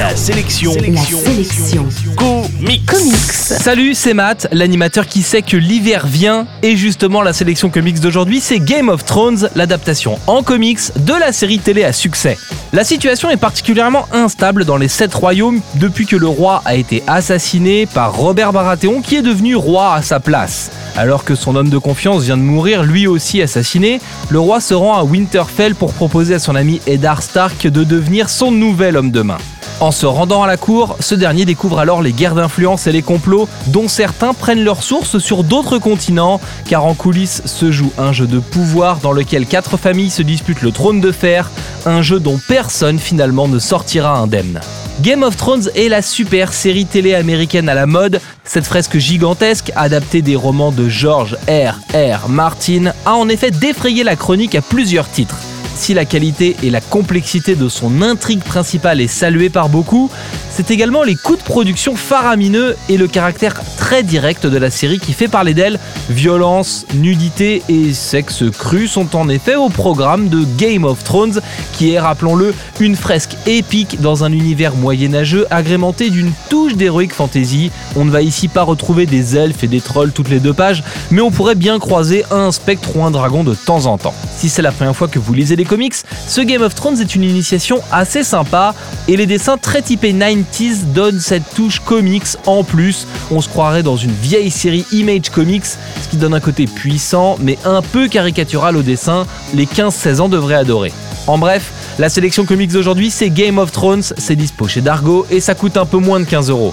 La sélection. La sélection. Comics. Comics. Salut, c'est Matt, l'animateur qui sait que l'hiver vient. Et justement, la sélection comics d'aujourd'hui, c'est Game of Thrones, l'adaptation en comics de la série télé à succès. La situation est particulièrement instable dans les sept royaumes depuis que le roi a été assassiné par Robert Baratheon qui est devenu roi à sa place. Alors que son homme de confiance vient de mourir, lui aussi assassiné, le roi se rend à Winterfell pour proposer à son ami Eddard Stark de devenir son nouvel homme de main. En se rendant à la cour, ce dernier découvre alors les guerres d'influence et les complots, dont certains prennent leur source sur d'autres continents, car en coulisses se joue un jeu de pouvoir dans lequel quatre familles se disputent le trône de fer, un jeu dont personne finalement ne sortira indemne. Game of Thrones est la super série télé américaine à la mode. Cette fresque gigantesque, adaptée des romans de George R. R. Martin, a en effet défrayé la chronique à plusieurs titres. Si la qualité et la complexité de son intrigue principale est saluée par beaucoup, c'est également les coûts de production faramineux et le caractère très direct de la série qui fait parler d'elle. Violence, nudité et sexe cru sont en effet au programme de Game of Thrones, qui est, rappelons-le, une fresque épique dans un univers moyenâgeux agrémenté d'une touche d'heroic fantasy. On ne va ici pas retrouver des elfes et des trolls toutes les deux pages, mais on pourrait bien croiser un spectre ou un dragon de temps en temps. Si c'est la première fois que vous lisez des comics, ce Game of Thrones est une initiation assez sympa et les dessins très typés 90s donnent cette touche comics en plus. On se croirait dans une vieille série Image Comics, ce qui donne un côté puissant mais un peu caricatural au dessin. Les 15-16 ans devraient adorer. En bref, la sélection comics d'aujourd'hui c'est Game of Thrones, c'est dispo chez Dargo et ça coûte un peu moins de 15 euros.